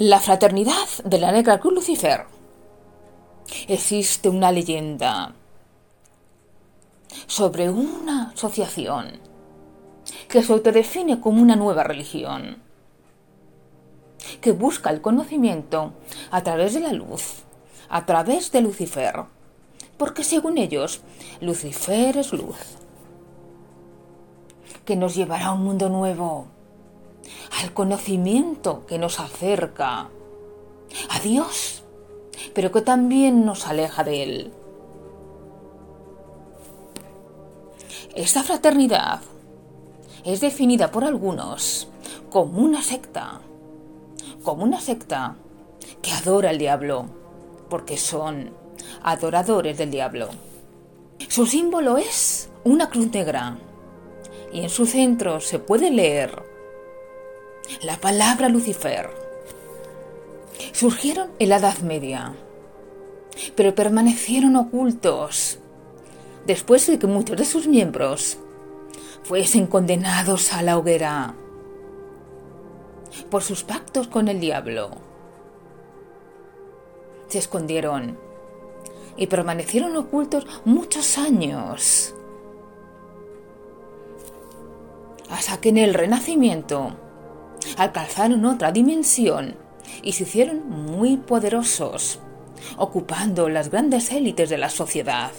La fraternidad de la Negra Cruz Lucifer. Existe una leyenda sobre una asociación que se autodefine como una nueva religión, que busca el conocimiento a través de la luz, a través de Lucifer, porque según ellos, Lucifer es luz, que nos llevará a un mundo nuevo, al conocimiento que nos acerca a Dios, pero que también nos aleja de Él. Esta fraternidad es definida por algunos como una secta, como una secta que adora al diablo, porque son adoradores del diablo. Su símbolo es una cruz negra y en su centro se puede leer la palabra Lucifer. Surgieron en la Edad Media, pero permanecieron ocultos después de que muchos de sus miembros fuesen condenados a la hoguera por sus pactos con el diablo. Se escondieron y permanecieron ocultos muchos años. Hasta que en el Renacimiento alcanzaron otra dimensión y se hicieron muy poderosos, ocupando las grandes élites de la sociedad.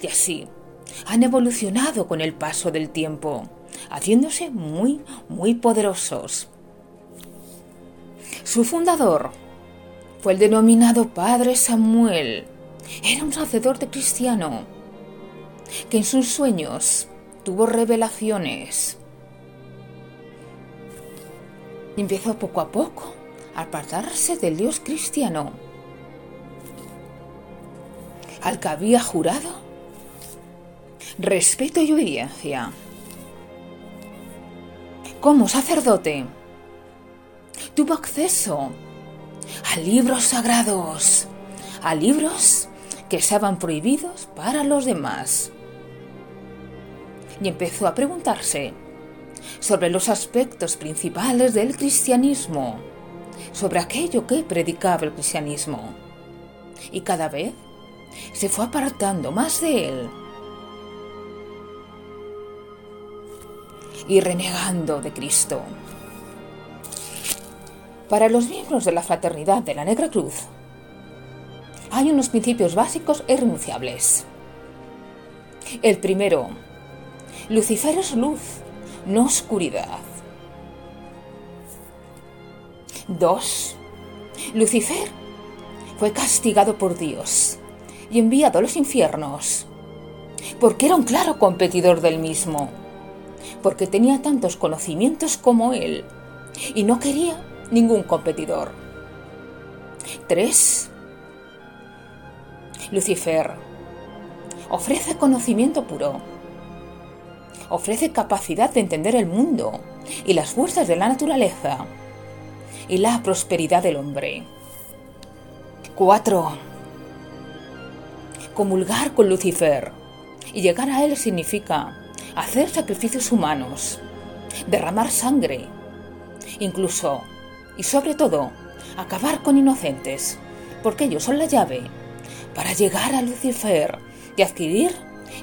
Y así han evolucionado con el paso del tiempo, haciéndose muy, muy poderosos. Su fundador fue el denominado Padre Samuel. Era un sacerdote cristiano que en sus sueños tuvo revelaciones. Empezó poco a poco a apartarse del Dios cristiano, al que había jurado respeto y obediencia. Como sacerdote, tuvo acceso a libros sagrados, a libros que estaban prohibidos para los demás. Y empezó a preguntarse sobre los aspectos principales del cristianismo, sobre aquello que predicaba el cristianismo. Y cada vez se fue apartando más de él y renegando de Cristo. Para los miembros de la fraternidad de la Negra Cruz, hay unos principios básicos e irrenunciables. El primero, Lucifer es luz, no oscuridad. Dos, Lucifer fue castigado por Dios y enviado a los infiernos, porque era un claro competidor del mismo porque tenía tantos conocimientos como él y no quería ningún competidor. 3. Lucifer ofrece conocimiento puro. Ofrece capacidad de entender el mundo y las fuerzas de la naturaleza y la prosperidad del hombre. 4. Comulgar con Lucifer y llegar a él significa hacer sacrificios humanos, derramar sangre, incluso y sobre todo acabar con inocentes, porque ellos son la llave para llegar a Lucifer y adquirir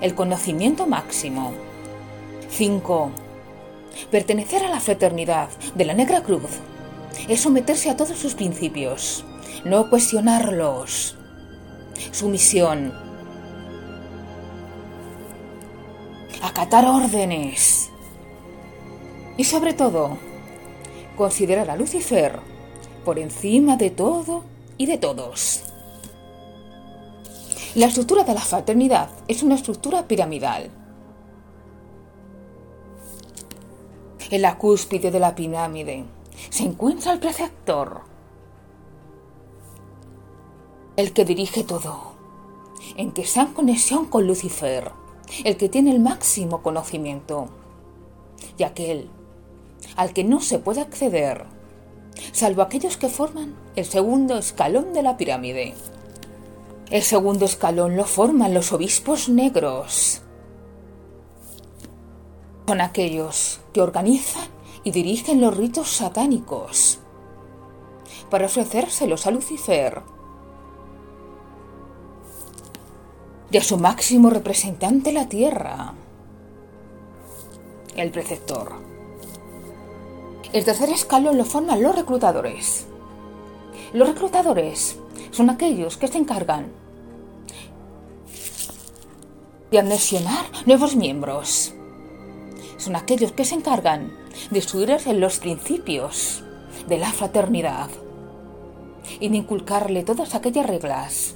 el conocimiento máximo. 5. Pertenecer a la fraternidad de la Negra Cruz es someterse a todos sus principios, no cuestionarlos. Su misión acatar órdenes. Y sobre todo, considerar a Lucifer por encima de todo y de todos. La estructura de la fraternidad es una estructura piramidal. En la cúspide de la pirámide se encuentra el preceptor, el que dirige todo, en que está en conexión con Lucifer el que tiene el máximo conocimiento, y aquel al que no se puede acceder, salvo aquellos que forman el segundo escalón de la pirámide. El segundo escalón lo forman los obispos negros. Son aquellos que organizan y dirigen los ritos satánicos. para ofrecérselos a Lucifer y a su máximo representante la Tierra, el preceptor. El tercer escalón lo forman los reclutadores. Los reclutadores son aquellos que se encargan de anexionar nuevos miembros. Son aquellos que se encargan de en los principios de la fraternidad y de inculcarle todas aquellas reglas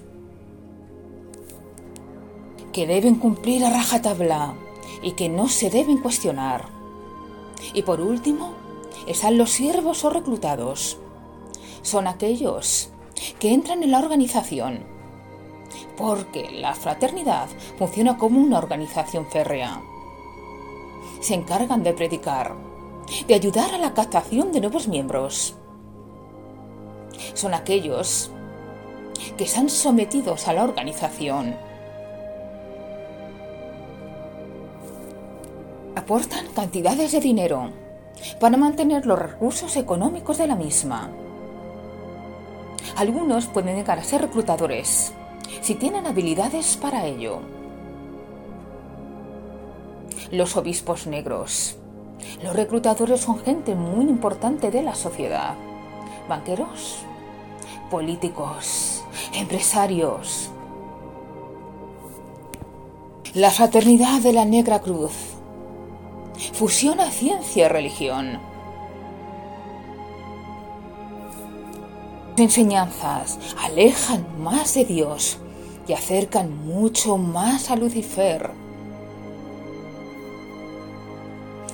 que deben cumplir a rajatabla y que no se deben cuestionar. Y por último, están los siervos o reclutados. Son aquellos que entran en la organización, porque la fraternidad funciona como una organización férrea. Se encargan de predicar, de ayudar a la captación de nuevos miembros. Son aquellos que están sometidos a la organización. Aportan cantidades de dinero para mantener los recursos económicos de la misma. Algunos pueden llegar a ser reclutadores si tienen habilidades para ello. Los obispos negros. Los reclutadores son gente muy importante de la sociedad. Banqueros, políticos, empresarios. La fraternidad de la Negra Cruz fusiona ciencia y religión enseñanzas alejan más de Dios y acercan mucho más a Lucifer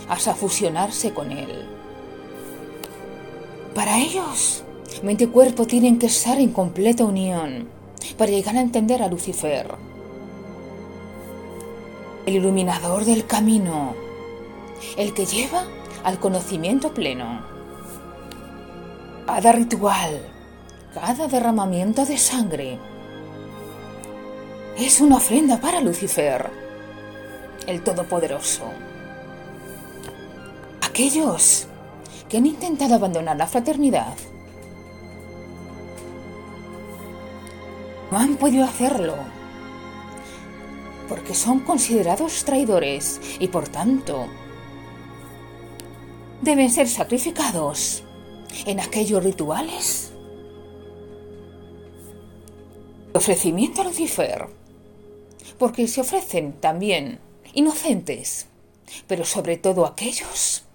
hasta fusionarse con él. Para ellos, mente y cuerpo tienen que estar en completa unión para llegar a entender a Lucifer, el iluminador del camino, el que lleva al conocimiento pleno. Cada ritual cada derramamiento de sangre es una ofrenda para Lucifer, el Todopoderoso. Aquellos que han intentado abandonar la fraternidad. No han podido hacerlo porque son considerados traidores y por tanto deben ser sacrificados en aquellos rituales. Ofrecimiento a Lucifer, porque se ofrecen también inocentes, pero sobre todo aquellos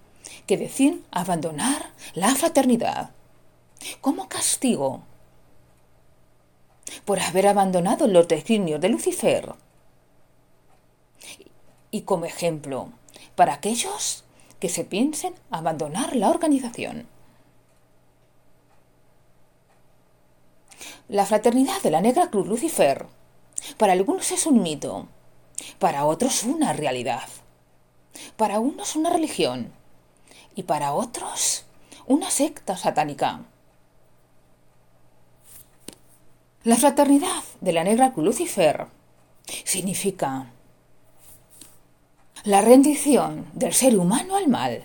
que deciden abandonar la fraternidad como castigo por haber abandonado los designios de Lucifer y como ejemplo para aquellos que se piensen abandonar la organización. La fraternidad de la Negra Cruz Lucifer para algunos es un mito, para otros una realidad, para unos una religión y para otros una secta satánica. La fraternidad de la Negra Lucifer significa la rendición del ser humano al mal.